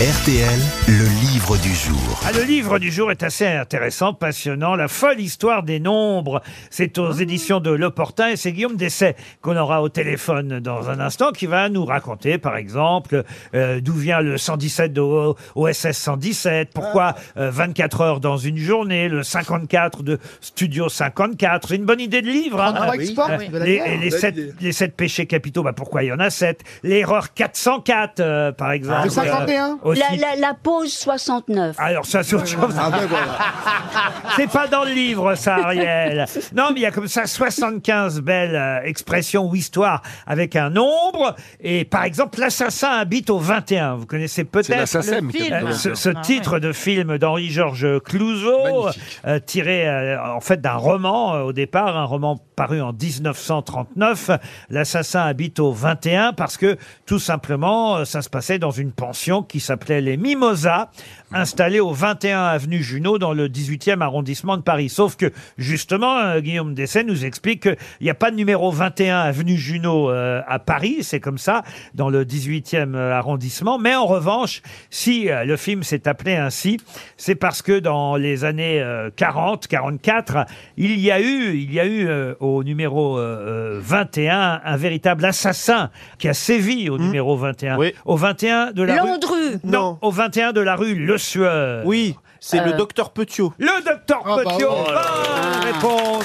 RTL, le livre du jour. Ah, le livre du jour est assez intéressant, passionnant. La folle histoire des nombres. C'est aux éditions de L'Opportun et c'est Guillaume Dessay qu'on aura au téléphone dans un instant qui va nous raconter, par exemple, euh, d'où vient le 117 de O- OSS 117, pourquoi euh, 24 heures dans une journée, le 54 de Studio 54. C'est une bonne idée de livre. hein. Ah, Euh, oui. de la les, les, Bonne sept, idée. les sept péchés capitaux, bah pourquoi il y en a sept? L'erreur 404, euh, par exemple. Le 51. Aussi. La, la- la pause 69. Alors ça, c'est autre chose. Ah ben voilà. C'est pas dans le livre, ça, Ariel. Non, mais il y a comme ça 75 belles euh, expressions ou histoires avec un nombre. Et par exemple, l'assassin habite au 21. Vous connaissez peut-être C'est qui euh, ce, ce titre de film d'Henri-Georges Clouzot, euh, tiré euh, en fait d'un roman euh, au départ, un roman paru en 1939. L'assassin habite au 21 parce que tout simplement, euh, ça se passait dans une pension qui s'appelait les Mimosas, installée au 21 avenue Junot dans le 18e arrondissement de Paris. Sauf que justement, euh, Guillaume Dessay nous explique qu'il n'y a pas de numéro 21 avenue Junot euh, à Paris, c'est comme ça, dans le 18e arrondissement. Mais en revanche, si euh, le film s'est appelé ainsi, c'est parce que dans les années euh, 40, 44, il y a eu, il y a eu euh, au numéro euh, euh, 21 un véritable assassin qui a sévi au numéro 21. Oui. Au 21 de la rue... Landru. Non, Non. au 21 de la rue Le Sueur. Oui, c'est le Euh. docteur Petiot. Le docteur Ah, bah Petiot, ouais. bonne réponse.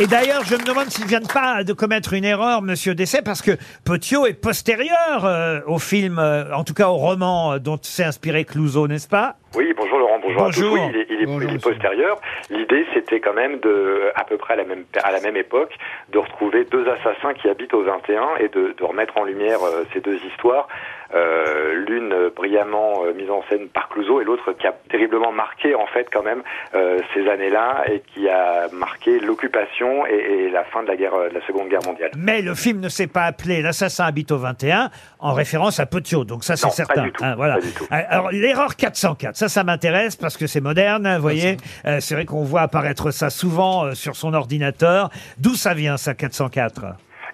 Et d'ailleurs, je me demande s'il ne vient pas de commettre une erreur, Monsieur Dessay, parce que Petiot est postérieur euh, au film, euh, en tout cas au roman euh, dont s'est inspiré Clouseau, n'est-ce pas? Oui, bonjour Laurent, bonjour, Bonjour. à tous. Oui, il est, il est- Bonjour, il est postérieur. L'idée, c'était quand même de, à peu près à la même, à la même époque, de retrouver deux assassins qui habitent au 21 et de, de remettre en lumière euh, ces deux histoires. Euh, L'une brillamment euh, mise en scène par Clouseau et l'autre qui a terriblement marqué en fait quand même euh, ces années-là et qui a marqué l'occupation et, et la fin de la guerre, de la Seconde Guerre mondiale. Mais le film ne s'est pas appelé L'assassin habite au 21 en référence à Petiot, donc ça c'est Non, pas certain. du tout, Hein, voilà. pas du tout. Alors l'erreur 404, ça ça m'intéresse parce que c'est moderne, vous voyez. Euh, c'est vrai qu'on voit apparaître ça souvent euh, sur son ordinateur. D'où ça vient ça 404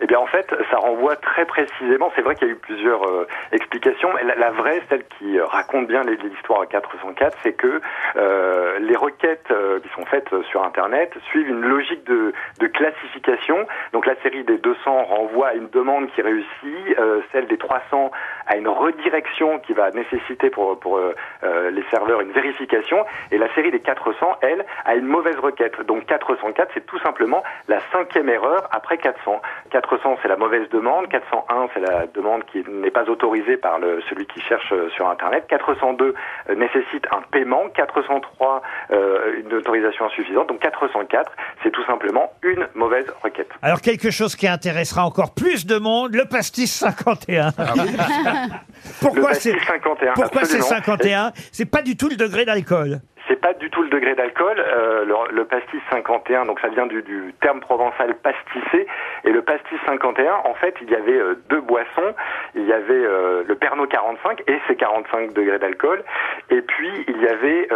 Eh bien, en fait, ça renvoie très précisément. C'est vrai qu'il y a eu plusieurs euh, explications, mais la, la vraie, celle qui euh, raconte bien l'histoire à 404, c'est que euh, les requêtes euh, qui sont faites euh, sur Internet suivent une logique de, de classification. Donc, la série des 200 renvoie à une demande qui réussit, euh, celle des 300 à une redirection qui va nécessiter pour, pour les serveurs une vérification, et la série des 400, elle, a une mauvaise requête. Donc 404, c'est tout simplement la cinquième erreur après 400. 400, c'est la mauvaise demande. 401, c'est la demande qui n'est pas autorisée par le, celui qui cherche euh, sur Internet. 402 euh, nécessite un paiement. 403, euh, une autorisation insuffisante. Donc 404, c'est tout simplement une mauvaise requête. Alors quelque chose qui intéressera encore plus de monde, le pastis 51. pourquoi Le c'est pastis 51, pourquoi c'est absolument. 51 C'est pas du tout le degré d'alcool. Pas du tout le degré d'alcool. Euh, le, pastis 51, donc ça vient du, terme provençal pastisser. Et le pastis 51, en fait, il y avait euh, deux boissons. Il y avait euh, le Pernod 45 et ses 45 degrés d'alcool. Et puis il y avait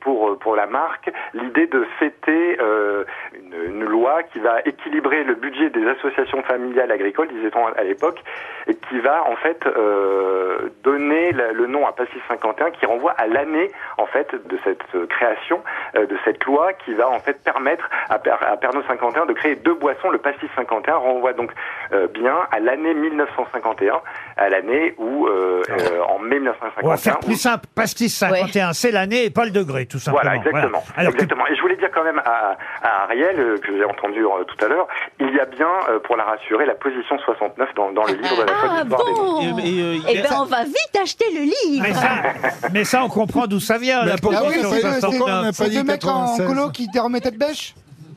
pour pour la marque l'idée de fêter une, loi qui va équilibrer le budget des associations familiales agricoles, disait-on à l'époque, et qui va en fait donner le nom à Pastis 51, qui renvoie à l'année en fait de cette euh, création euh, de cette loi, qui va en fait permettre à, Per- à Pernod 51 de créer deux boissons. Le Pastis 51 renvoie donc euh, bien à l'année 1951, à l'année où euh, euh, en mai 1951. On va faire où- plus simple. Pastis 51, c'est l'année et pas le degré, tout simplement. voilà, exactement. Alors que- exactement. Et je voulais dire quand même à, à Ariel, que j'ai entendu euh, tout à l'heure, il y a bien, euh, pour la rassurer, la position 69 dans, dans le livre de la Ah bon? Et- et, euh, il Eh ben, on va vite acheter le livre. mais, ça, mais ça, on comprend d'où ça vient. la Ah oui, position c'est- c'est 69. c'est deux mecs en colo qui te remettent tête bêche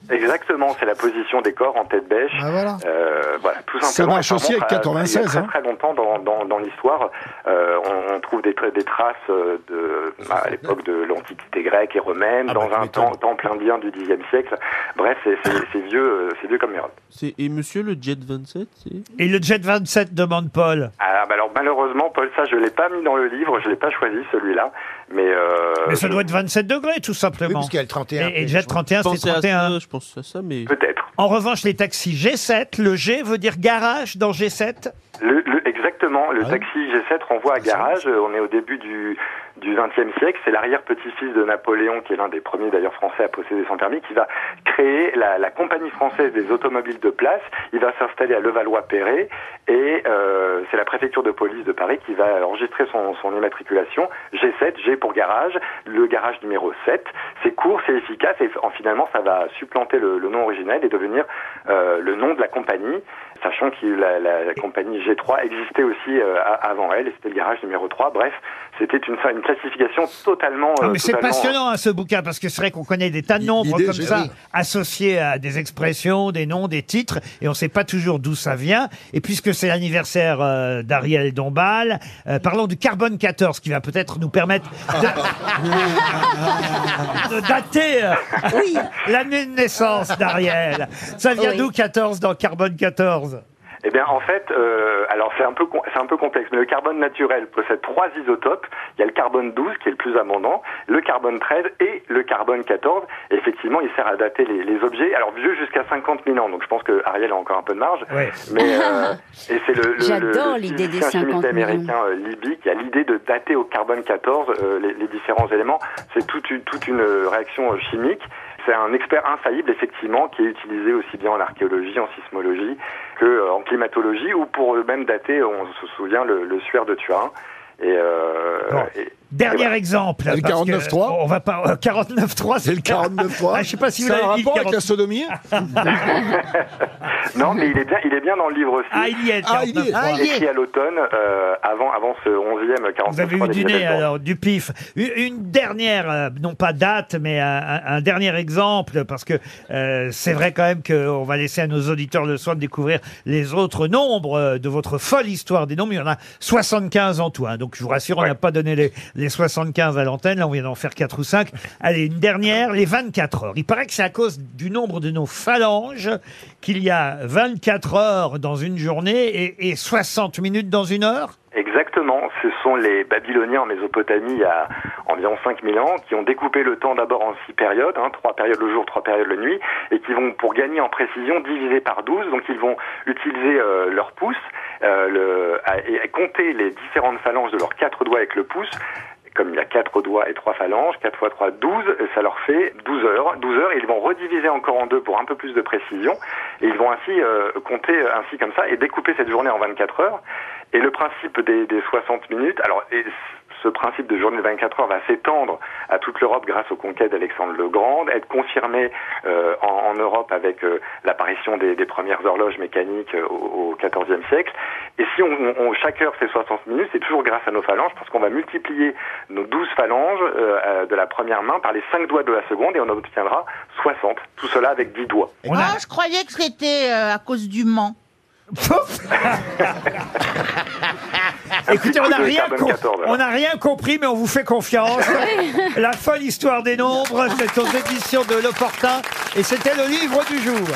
Exactement, c'est la position des corps en tête bêche. Ah voilà. Euh, voilà, tout Ça simplement. marche ça aussi remonte avec à- 96, Il y a très hein. très longtemps dans, dans, dans l'histoire, euh, on, on trouve des, des traces euh, de, à l'époque de l'Antiquité grecque et romaine, Ah bah, dans tu un temps, temple indien du Xe siècle. Bref, c'est vieux, euh, c'est vieux comme merde. c'est- Et monsieur le Jet 27, c'est Et le Jet 27 demande Paul. Ah, bah alors malheureusement, Paul, ça je l'ai pas mis dans le livre, je l'ai pas choisi celui-là, mais. Euh, Mais ça doit être 27 degrés, tout Oui, simplement. parce qu'il y a le 31. et, et Jet 31, Je c'est pensais à 31. ça, je pense à ça, mais Peut-être. En revanche, les taxis G7, le G veut dire garage dans G7 Le, le- exactement. Le Ah oui. taxi G7 renvoie à garage. Euh, On est au début du du XXe siècle. C'est l'arrière-petit-fils de Napoléon, qui est l'un des premiers d'ailleurs français à posséder son permis, qui va créer la, compagnie française des automobiles de place. Il va s'installer à Levallois-Perret et euh, c'est la préfecture de police de Paris qui va enregistrer son, immatriculation. G7, G pour garage, le garage numéro 7. C'est court, c'est efficace et en, finalement ça va supplanter le, nom originel et devenir euh, le nom de la compagnie, sachant que la, compagnie G3 existait aussi euh, avant elle et c'était le garage numéro 3. Bref, c'était une, une classification totalement... Ah, euh, mais c'est totalement- passionnant hein, ce bouquin parce que c'est vrai qu'on connaît des tas de nombres comme j'ai- ça oui. associés à des expressions, des noms, des titres et on ne sait pas toujours d'où ça vient. Et puisque c'est l'anniversaire euh, d'Ariel Dombal, euh, parlons du carbone 14 qui va peut-être nous permettre de, de dater euh, Oui. l'année de naissance d'Ariel. Ça vient Oui. d'où 14 dans carbone 14 Eh bien, en fait, euh, alors c'est un peu c'est un peu complexe, mais le carbone naturel possède trois isotopes. Il y a le carbone 12 qui est le plus abondant, le carbone 13 et le carbone 14. Et effectivement, il sert à dater les, les objets. Alors vieux jusqu'à 50 000 ans, donc je pense que Ariel a encore un peu de marge. Ouais. Mais euh, et c'est le, le, J'adore le- le l'idée des physicien 50 chimiste millions. américain euh, Libby qui a l'idée de dater au carbone 14 euh, les, les différents éléments. C'est toute une, toute une euh, réaction euh, chimique. C'est un expert infaillible, effectivement, qui est utilisé aussi bien en archéologie, en sismologie, que euh, en climatologie, ou pour même dater, on se souvient, le, le suaire de Turin. Et, euh, et- Dernier exemple. Le parce que 49.3? On va pas. euh, 49.3, C'est le 49.3. Ah, je sais pas si vous a un l'avez dit. rapport avec la 40. sodomie Non, mais il est bien, il est bien dans le livre aussi. Ah, il y est. le Ah, il y est. 49.3. Ah, il y est. écrit à l'automne, euh, avant, avant ce 11e 49 Vous avez eu du nez, alors, du pif. Une une dernière, euh, non pas date, mais un, un- un dernier exemple, parce que euh, c'est vrai quand même qu'on va laisser à nos auditeurs le soin de découvrir les autres nombres euh, de votre folle histoire des nombres. Il y en a 75 en tout. hein. donc je vous rassure, on n'a pas donné les, les 75 à l'antenne. Là, on vient d'en faire 4 ou 5. Allez, une dernière, les 24 heures. Il paraît que c'est à cause du nombre de nos phalanges qu'il y a 24 heures dans une journée et, et 60 minutes dans une heure. Exactement, ce sont les Babyloniens en Mésopotamie il y a environ 5000 ans qui ont découpé le temps d'abord en six périodes, hein, trois périodes le jour, trois périodes la nuit, et qui vont, pour gagner en précision, diviser par 12, donc ils vont utiliser euh, leur pouce euh, et compter les différentes phalanges de leurs quatre doigts avec le pouce, comme il y a quatre doigts et trois phalanges, 4 fois 3, 12, ça leur fait 12 heures. 12 heures, ils vont rediviser encore en deux pour un peu plus de précision, et ils vont ainsi euh, compter ainsi comme ça, et découper cette journée en 24 heures. Et le principe des, des 60 minutes, alors ce principe de journée de 24 heures va s'étendre à toute l'Europe grâce aux conquêtes d'Alexandre le Grand, être confirmé euh, en, en Europe avec euh, l'apparition des, des premières horloges mécaniques euh, au, XIVe siècle. Et si on, chaque heure fait 60 minutes, c'est toujours grâce à nos phalanges, parce qu'on va multiplier nos 12 phalanges de la première main par les 5 doigts de la seconde, et on obtiendra 60. Tout cela avec 10 doigts. Ah, je croyais que c'était euh, à cause du Mans. Écoutez, on n'a rien, carbone com- 14, alors. on n'a rien compris, mais on vous fait confiance. La folle histoire des nombres, c'est aux éditions de L'Opportun, et c'était le livre du jour.